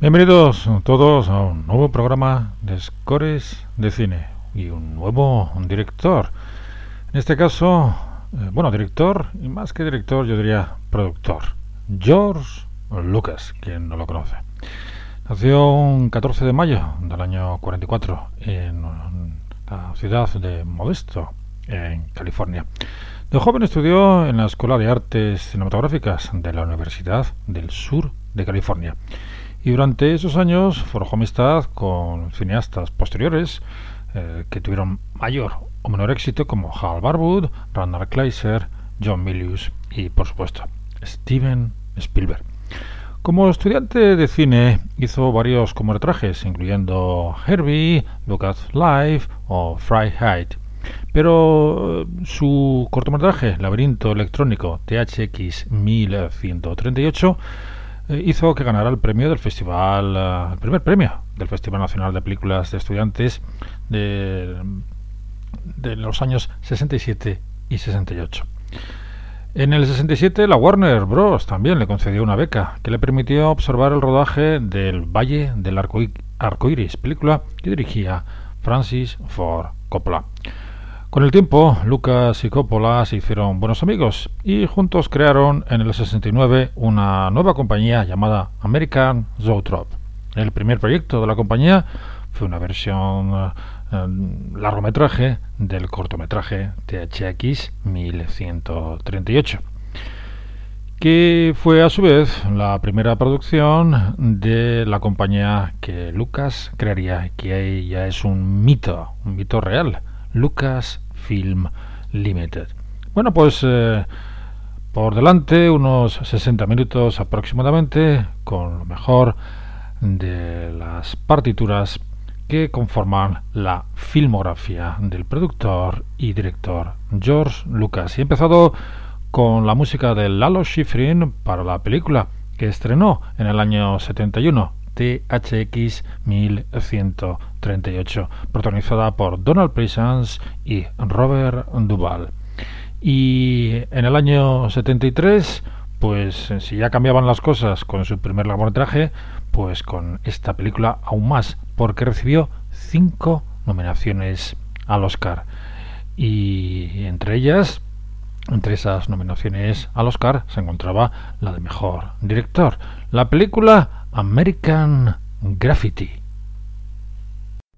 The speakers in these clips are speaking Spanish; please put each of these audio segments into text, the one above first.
Bienvenidos todos a un nuevo programa de Scores de Cine y un nuevo director. En este caso, eh, bueno, director y más que director, yo diría productor. George Lucas, quien no lo conoce. Nació un 14 de mayo del año 44 en la ciudad de Modesto, en California. De joven estudió en la Escuela de Artes Cinematográficas de la Universidad del Sur de California y durante esos años forjó amistad con cineastas posteriores eh, que tuvieron mayor o menor éxito como Hal Barwood, Randall Kleiser, John Milius y por supuesto Steven Spielberg. Como estudiante de cine hizo varios cortometrajes, incluyendo Herbie, Lucas Live o Freiheit. Pero eh, su cortometraje Laberinto Electrónico THX 1138 eh, hizo que ganara el premio del festival, eh, el primer premio del Festival Nacional de Películas de Estudiantes de, los años 67 y 68. En el 67 la Warner Bros. también le concedió una beca que le permitió observar el rodaje del Valle del Arco Iris, película que dirigía Francis Ford Coppola. Con el tiempo, Lucas y Coppola se hicieron buenos amigos y juntos crearon en el 69 una nueva compañía llamada American Zoetrope. El primer proyecto de la compañía fue una versión eh, largometraje del cortometraje THX 1138 que fue a su vez la primera producción de la compañía que Lucas crearía, que ya es un mito, un mito real Lucasfilm Limited. Bueno, pues eh, por delante unos 60 minutos aproximadamente con lo mejor de las partituras que conforman la filmografía del productor y director George Lucas. Y he empezado con la música de Lalo Schifrin para la película que estrenó en el año 71 THX 1138, protagonizada por Donald Pleasance y Robert Duvall. Y en el año 73, pues si ya cambiaban las cosas con su primer largometraje, pues con esta película aún más, porque recibió cinco nominaciones al Oscar. Y entre ellas, entre esas nominaciones al Oscar, se encontraba la de mejor director. La película American Graffiti.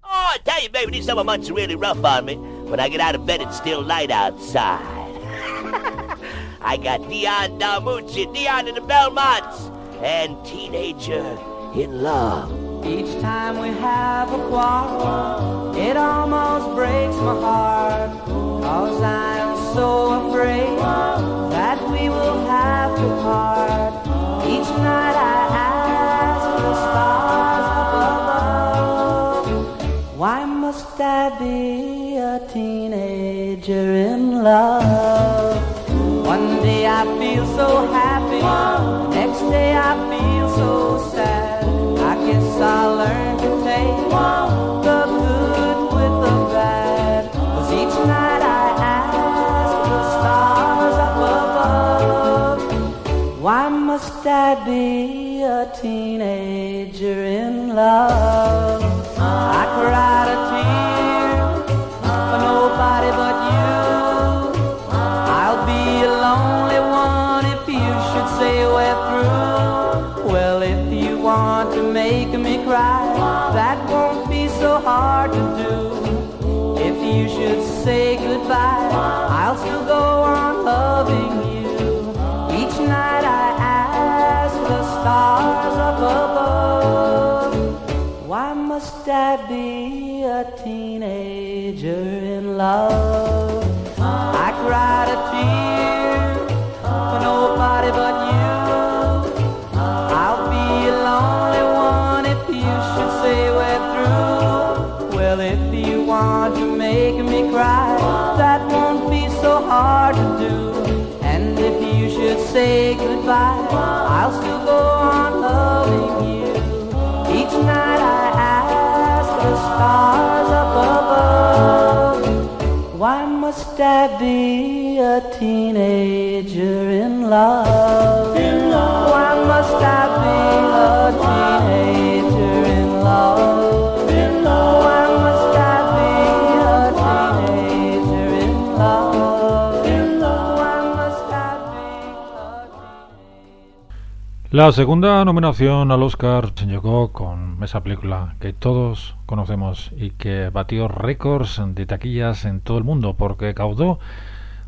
Oh, I tell you, baby, these summer months are really rough on me. When I get out of bed, it's still light outside. I got Dion Dalmucci, Dion and the Belmonts, and Teenager in Love. Each time we have a quarrel, it almost breaks my heart. Cause I'm so afraid that we will have to part. Each night I why must I be a teenager in love? One day I feel so happy, next day I feel so sad. I guess I'll learn to take must I be a teenager in love? I cried a tear for nobody but you. I'll be a lonely one if you should say we're through. Well, if you want to make me cry, that won't be so hard to do. If you should say goodbye, I'll still go on loving you. I be a teenager in love? I cried a tear for nobody but you. I'll be a lonely one if you should say we're through. Well, if you want to make me cry, that won't be so hard to do. And if you should say goodbye, I'll still go on stars up above, why must I be a teenager in love? Why must I be a teenager? La segunda nominación al Oscar llegó con esa película que todos conocemos y que batió récords de taquillas en todo el mundo porque caudó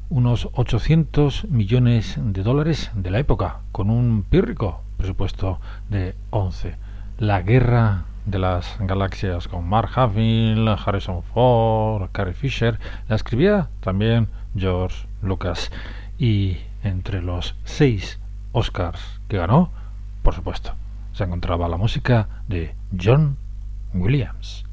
unos 800 millones de dólares de la época, con un pírrico presupuesto de 11. La Guerra de las Galaxias, con Mark Hamill, Harrison Ford, Carrie Fisher, la escribía también George Lucas. Y entre los seis Oscars que ganó, por supuesto, se encontraba la música de John Williams.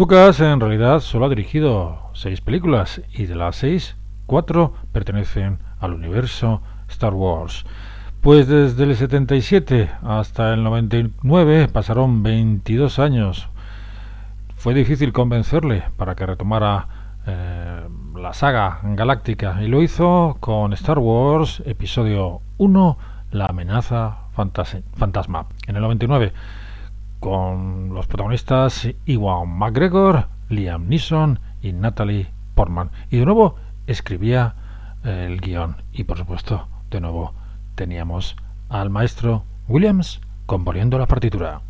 Lucas en realidad solo ha dirigido seis películas y de las seis, cuatro pertenecen al universo Star Wars. Pues desde el 77 hasta el 99 pasaron 22 años. Fue difícil convencerle para que retomara eh, la saga galáctica y lo hizo con Star Wars Episodio 1, La amenaza fantasma, en el 99, con los protagonistas Iwan McGregor, Liam Neeson y Natalie Portman. Y de nuevo escribía el guion y por supuesto de nuevo teníamos al maestro Williams componiendo la partitura.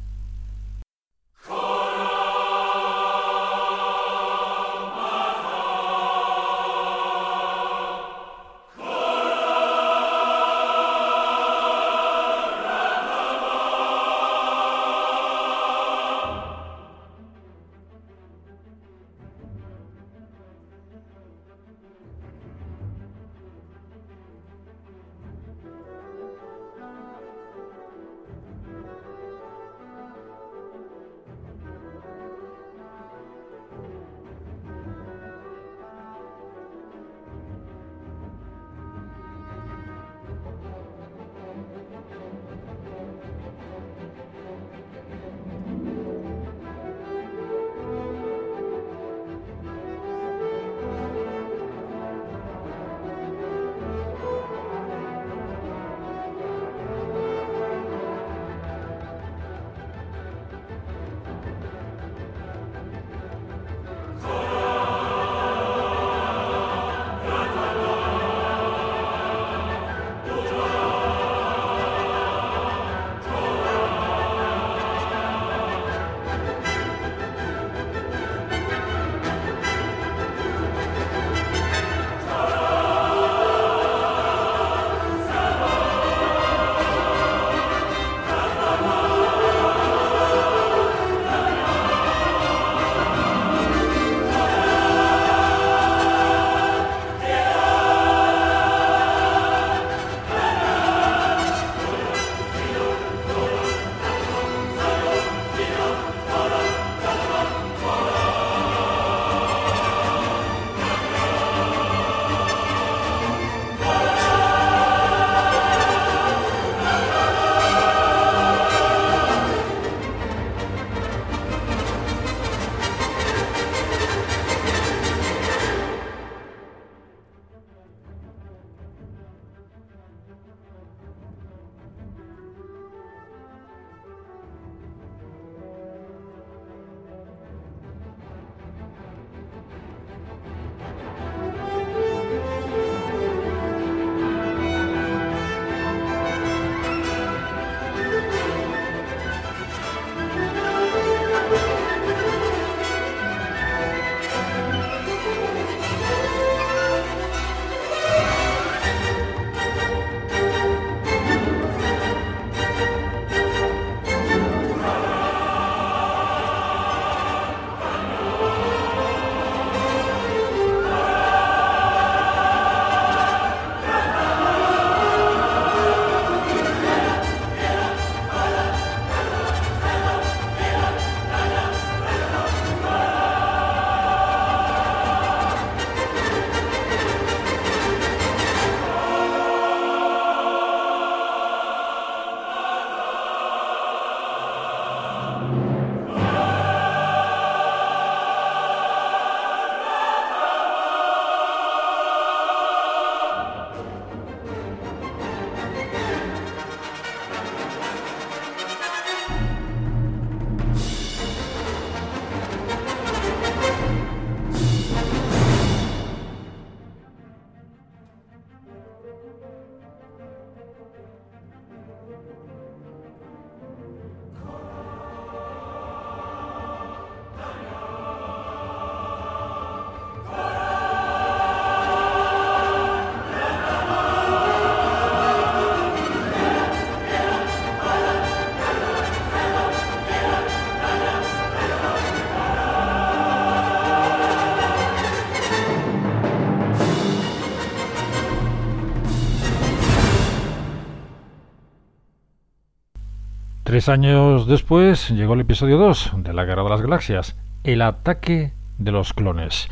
Años después llegó el episodio 2 de la Guerra de las Galaxias El ataque de los clones.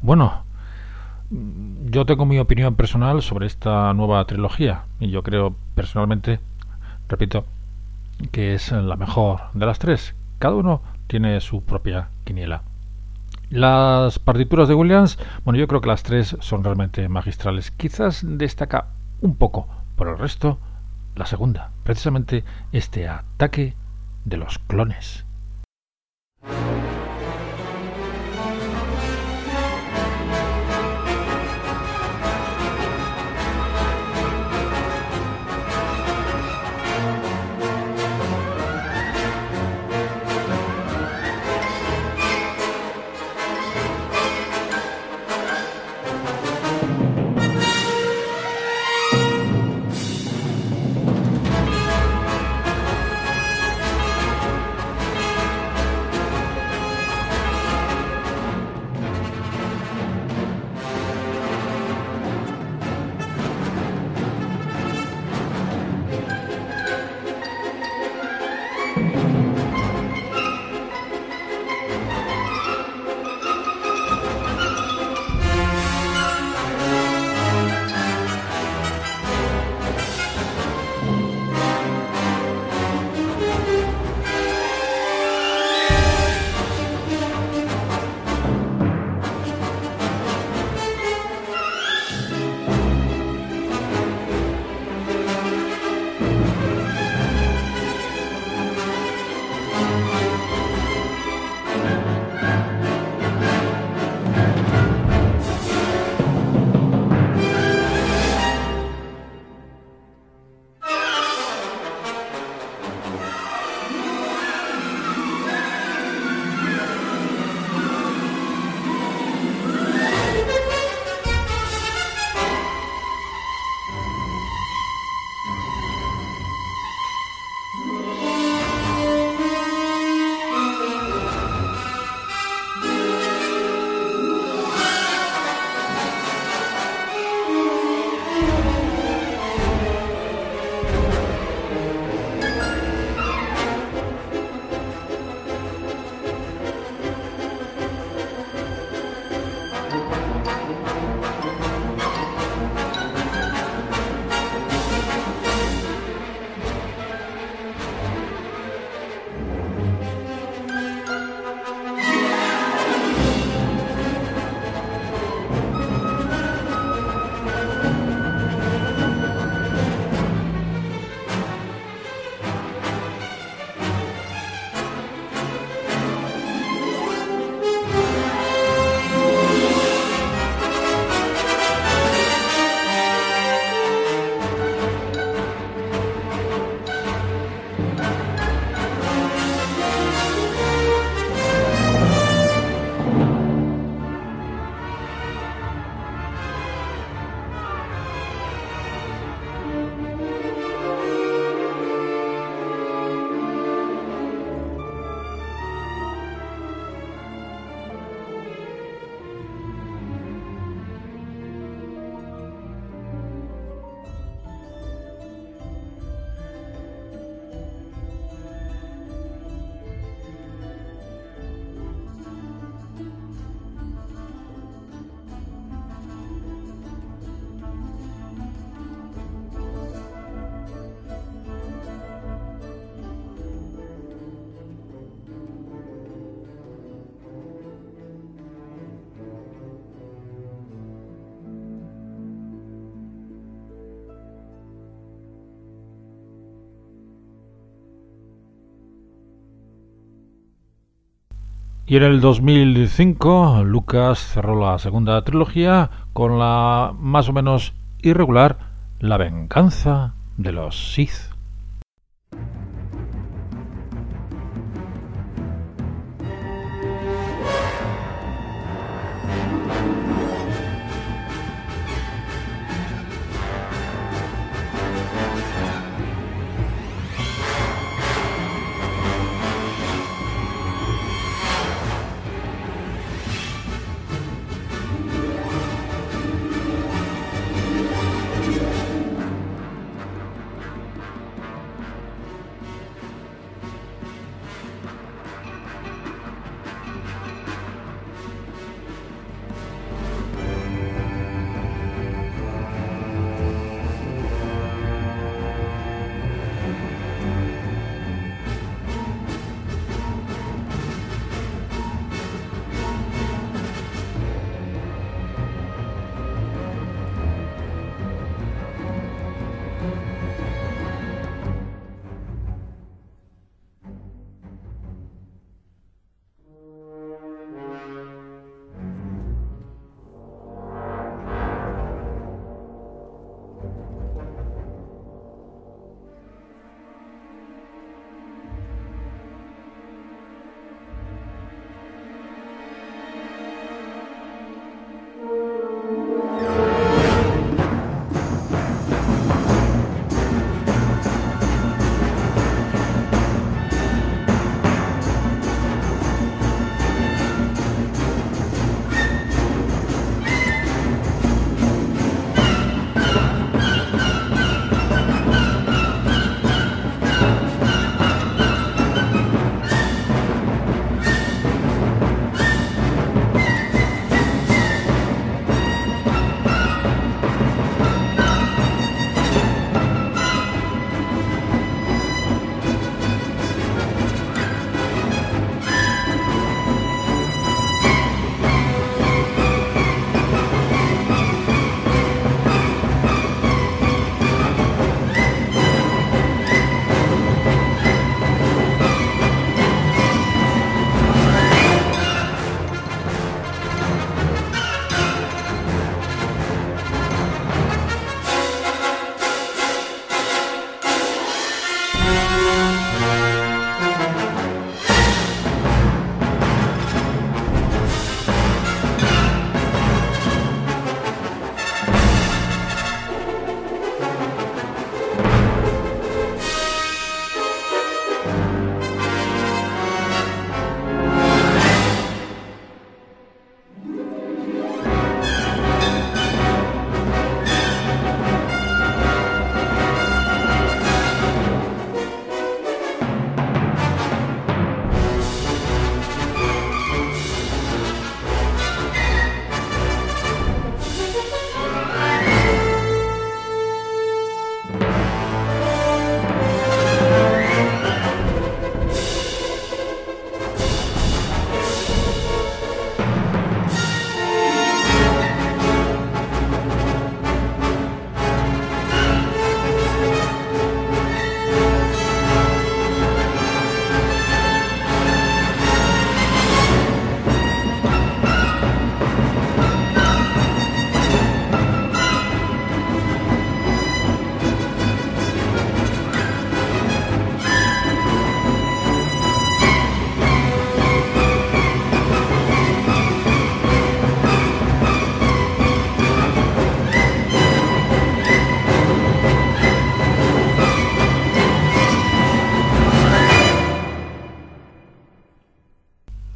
Bueno, yo tengo mi opinión personal sobre esta nueva trilogía y yo creo personalmente, repito, que es la mejor de las tres. Cada uno tiene su propia quiniela. Las partituras de Williams, bueno, yo creo que las tres son realmente magistrales. Quizás destaca un poco, por el resto, la segunda, precisamente este ataque de los clones. Y en el 2005 Lucas cerró la segunda trilogía con la más o menos irregular La venganza de los Sith.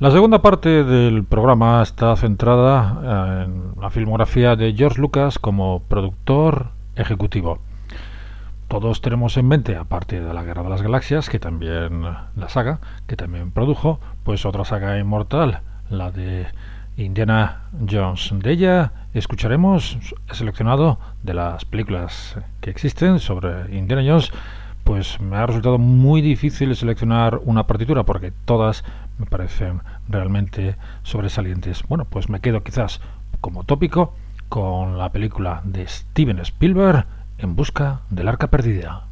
La segunda parte del programa está centrada eh, en la filmografía de George Lucas como productor ejecutivo. Todos tenemos en mente, aparte de la Guerra de las Galaxias, que también la saga, que también produjo, pues otra saga inmortal, la de Indiana Jones. De ella escucharemos, seleccionado de las películas que existen sobre Indiana Jones, pues me ha resultado muy difícil seleccionar una partitura porque todas me parecen realmente sobresalientes. Bueno, pues me quedo quizás como tópico con la película de Steven Spielberg en busca del arca perdida.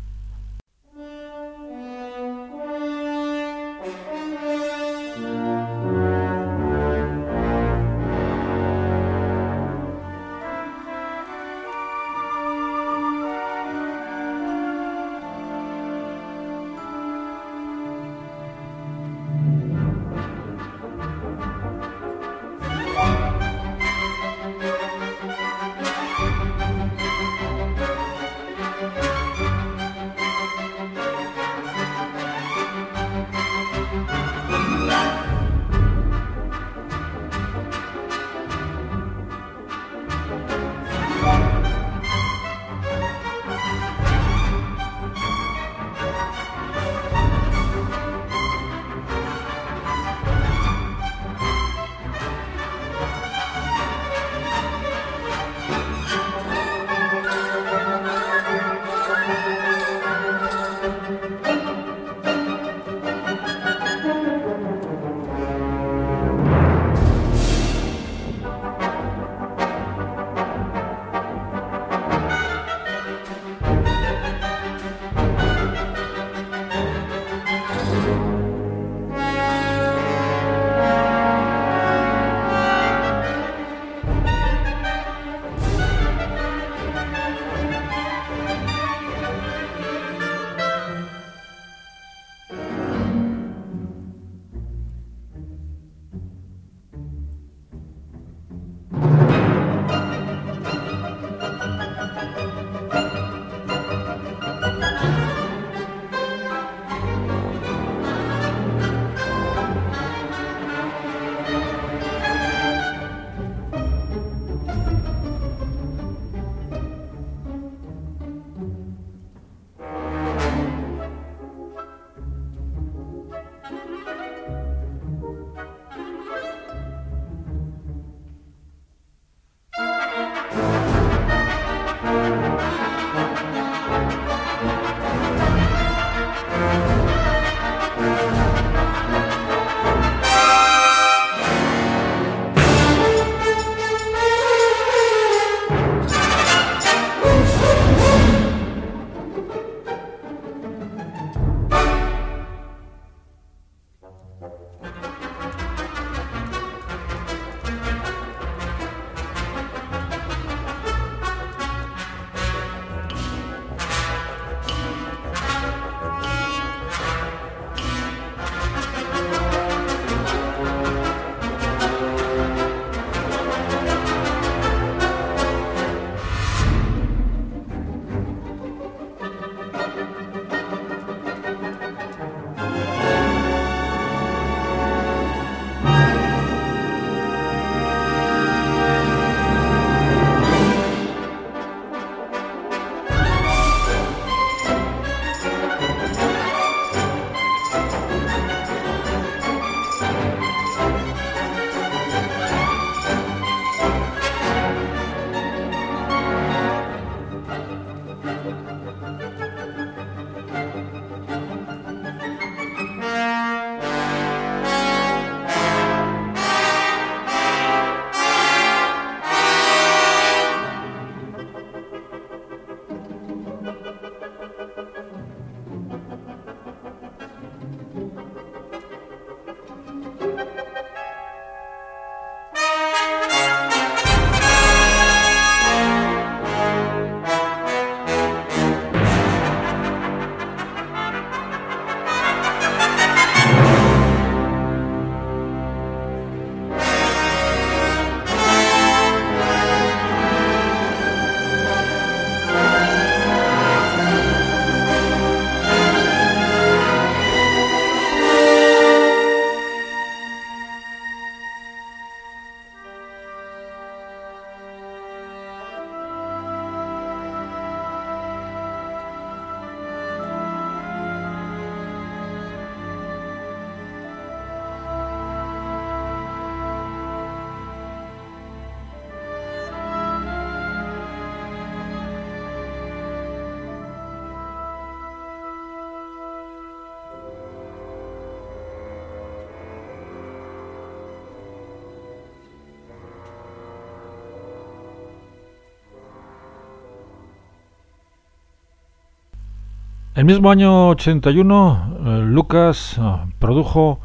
El mismo año 81, eh, Lucas eh, produjo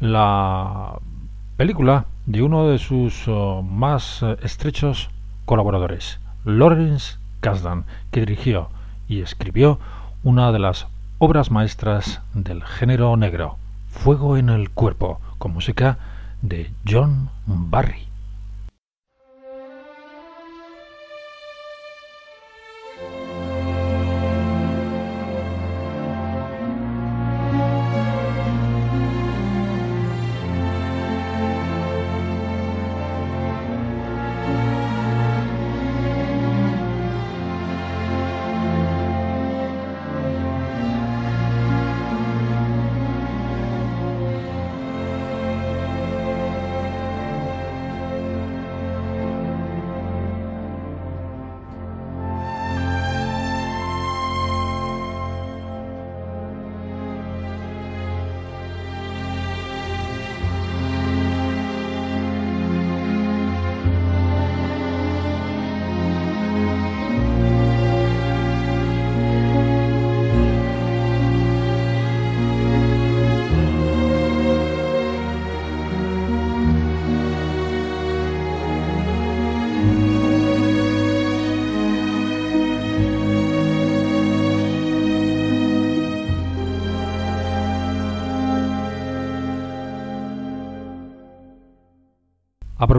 la película de uno de sus eh, más estrechos colaboradores, Lawrence Kasdan, que dirigió y escribió una de las obras maestras del género negro, Fuego en el Cuerpo, con música de John Barry.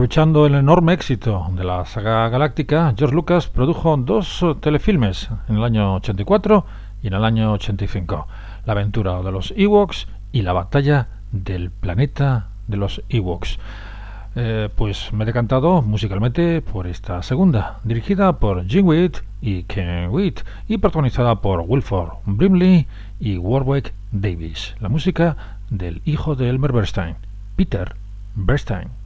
Aprovechando el enorme éxito de la saga galáctica, George Lucas produjo dos telefilmes en el año 84 y en el año 85, La aventura de los Ewoks y La batalla del planeta de los Ewoks. Eh, pues me he decantado musicalmente por esta segunda, dirigida por Jim Witt y Ken Witt y protagonizada por Wilford Brimley y Warwick Davis. La música del hijo de Elmer Bernstein, Peter Bernstein.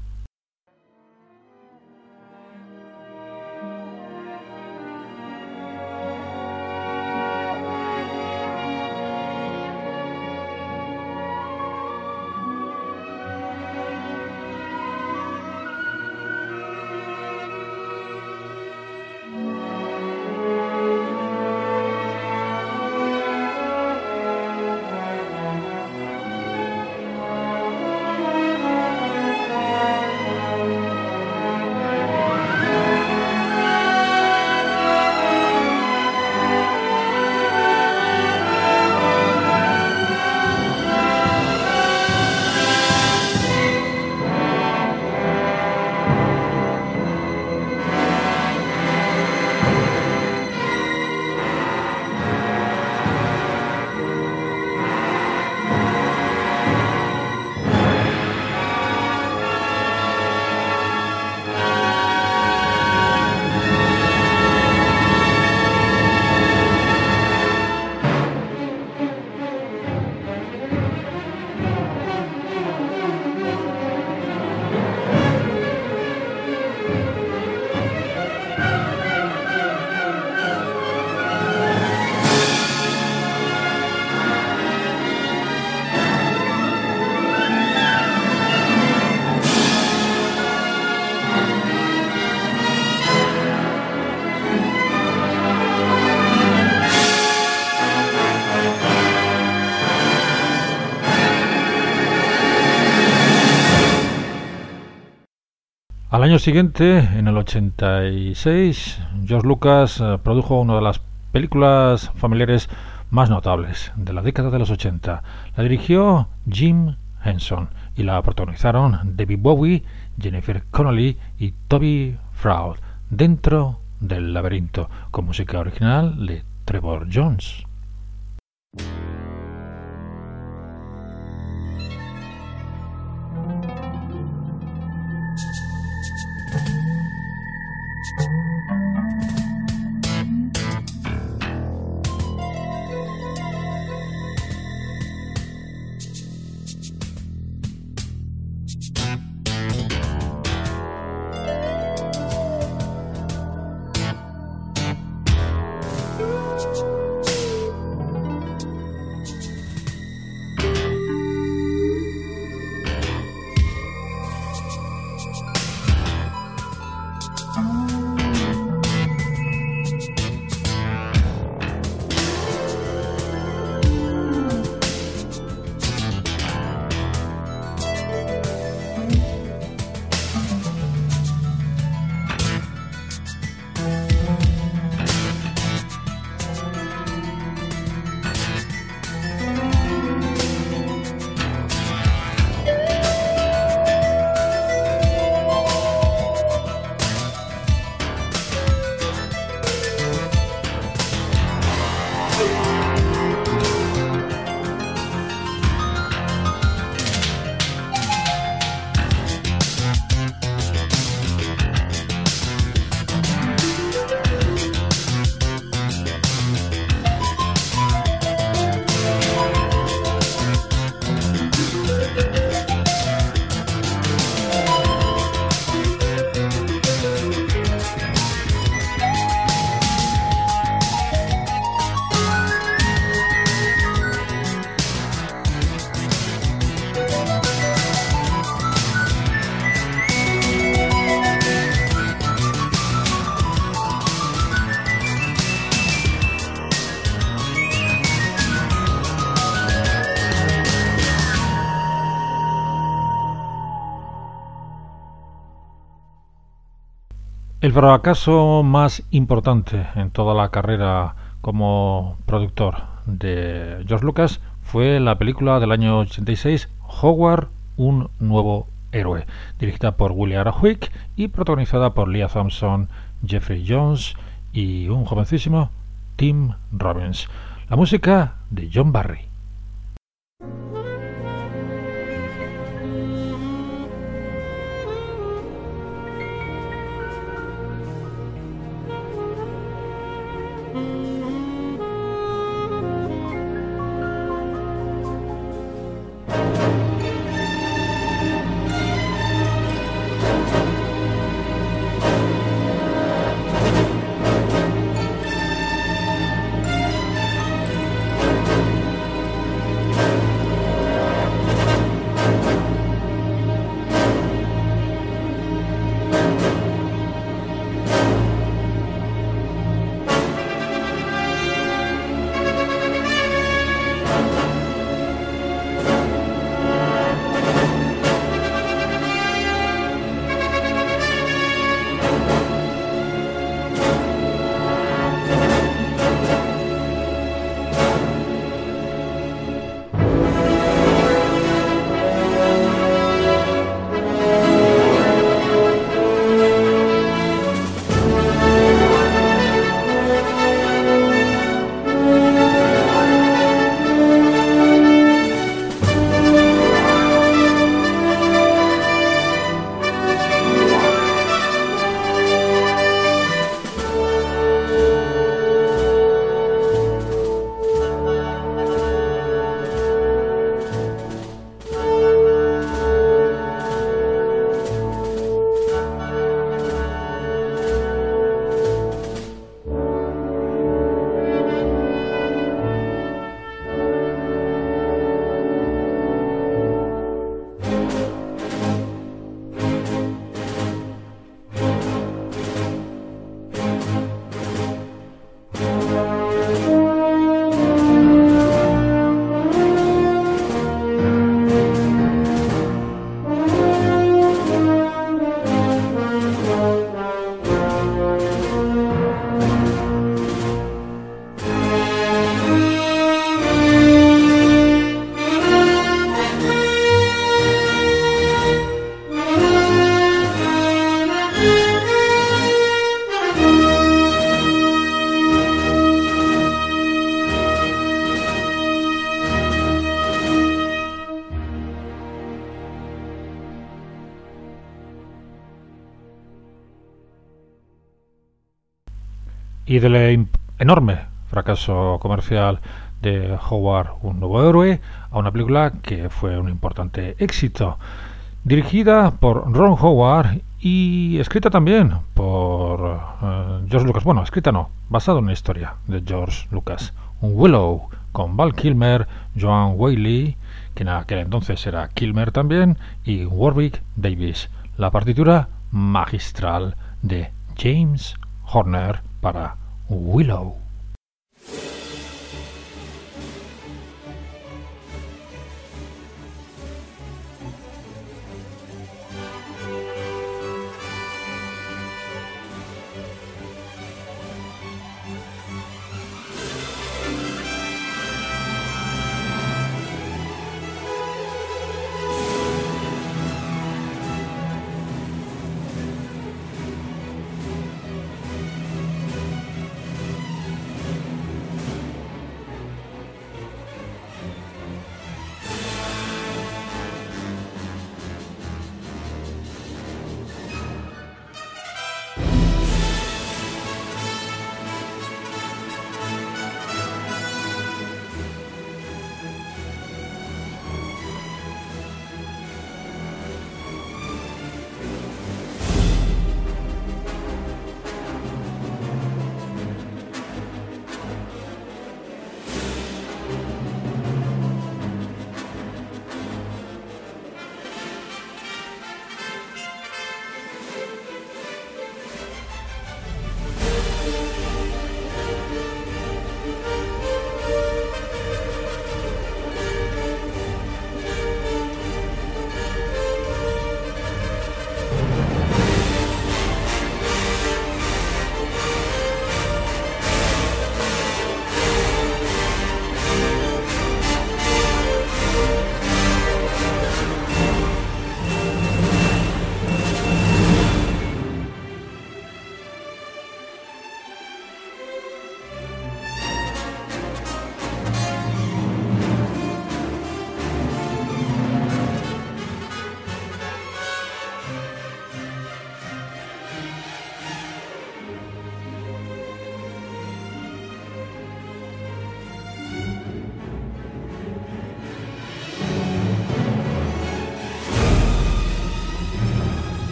Año siguiente, en el 86, George Lucas eh, produjo una de las películas familiares más notables de la década de los 80. La dirigió Jim Henson y la protagonizaron David Bowie, Jennifer Connelly y Toby Fraud dentro del laberinto con música original de Trevor Jones. El fracaso más importante en toda la carrera como productor de George Lucas fue la película del año 86 Howard, un nuevo héroe, dirigida por William Arahuick y protagonizada por Leah Thompson, Jeffrey Jones y un jovencísimo Tim Robbins. La música de John Barry. Y del enorme fracaso comercial de Howard, un nuevo héroe, a una película que fue un importante éxito. Dirigida por Ron Howard y escrita también por eh, George Lucas. Bueno, escrita no, basada en una historia de George Lucas. Un Willow con Val Kilmer, Joan Whaley, que en aquel entonces era Kilmer también, y Warwick Davis. La partitura magistral de James Horner para Willow.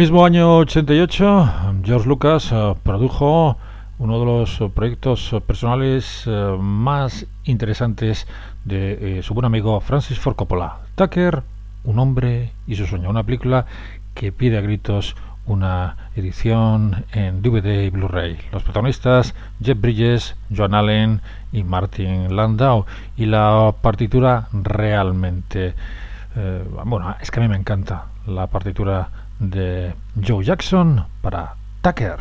Mismo año 88, George Lucas uh, produjo uno de los proyectos personales uh, más interesantes de eh, su buen amigo Francis Ford Coppola. Tucker, un hombre y su sueño, una película que pide a gritos una edición en DVD y Blu-ray. Los protagonistas Jeff Bridges, Joan Allen y Martin Landau. Y la partitura realmente... Eh, bueno, es que a mí me encanta la partitura de Joe Jackson para Tucker.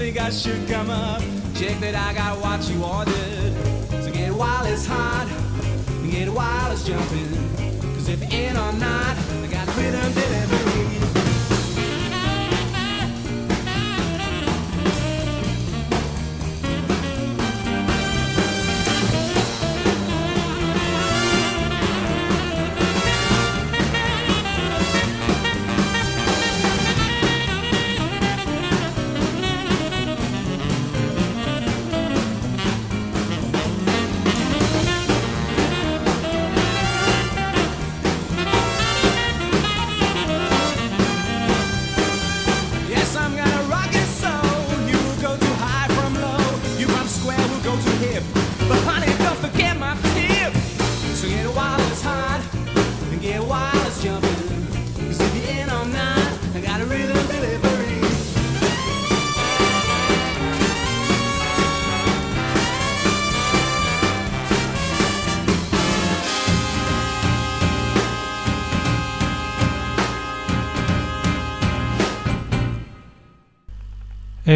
I should come up. Check that I got what you ordered. So get wild, it's hot, get wild, it's jumping. Cause if in or not,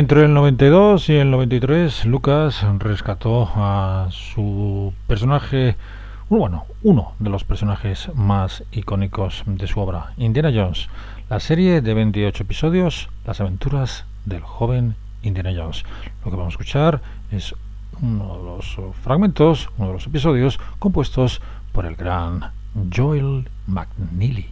Entre el 92 y el 93, Lucas rescató a su personaje, bueno, uno de los personajes más icónicos de su obra, Indiana Jones, la serie de 28 episodios, Las aventuras del joven Indiana Jones. Lo que vamos a escuchar es uno de los fragmentos, uno de los episodios compuestos por el gran Joel McNeely.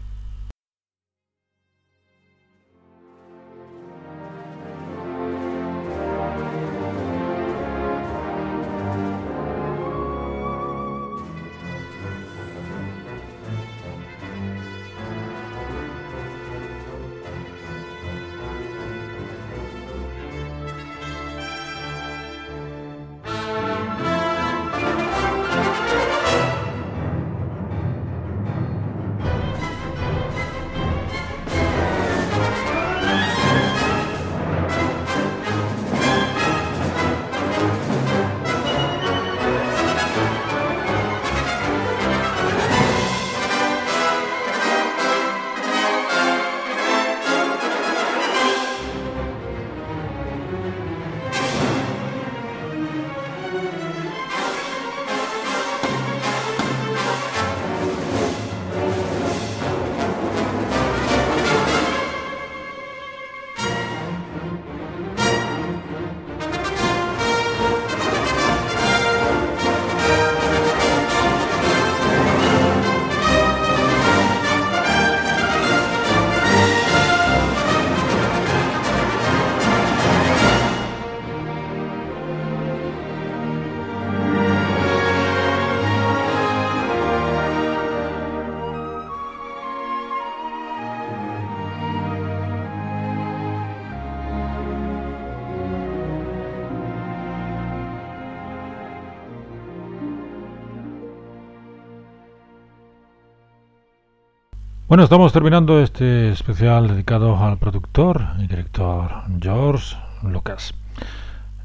Bueno, estamos terminando este especial dedicado al productor y director George Lucas.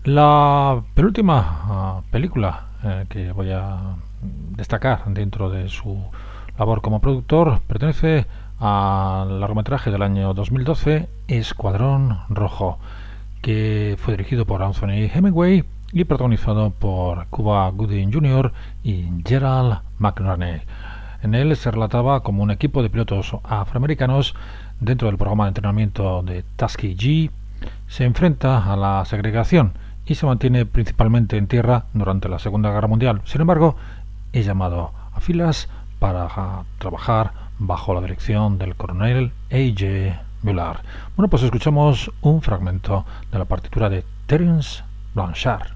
La penúltima ah, película eh, que voy a destacar dentro de su labor como productor pertenece al largometraje del año 2012 Escuadrón Rojo, que fue dirigido por Anthony Hemingway y protagonizado por Cuba Gooding Jr. y Gerald McNerney. En él se relataba como un equipo de pilotos afroamericanos dentro del programa de entrenamiento de Tuskegee se enfrenta a la segregación y se mantiene principalmente en tierra durante la Segunda Guerra Mundial. Sin embargo, es llamado a filas para trabajar bajo la dirección del coronel A.J. Bullard. Bueno, pues escuchamos un fragmento de la partitura de Terence Blanchard.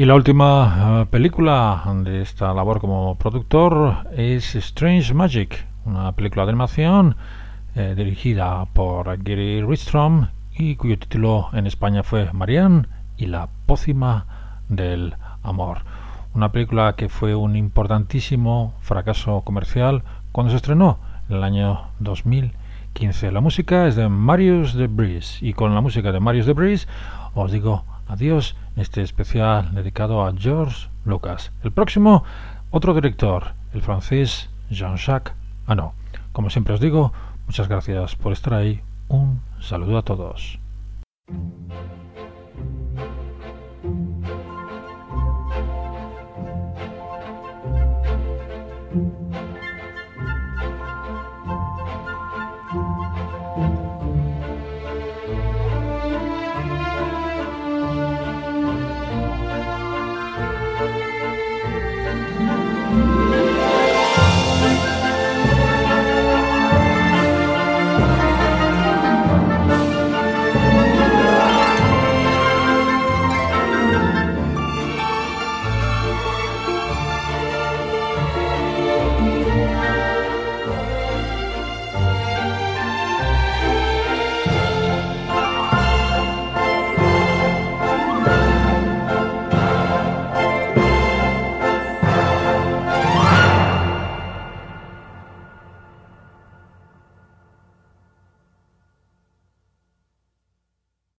Y la última eh, película de esta labor como productor es Strange Magic, una película de animación eh, dirigida por Gary Ridstrom y cuyo título en España fue Marianne y la pócima del amor. Una película que fue un importantísimo fracaso comercial cuando se estrenó en el año 2015. La música es de Marius de Breeze y con la música de Marius de Breeze os digo adiós este especial dedicado a George Lucas. El próximo, otro director, el francés Jean-Jacques no, Como siempre os digo, muchas gracias por estar ahí. Un saludo a todos.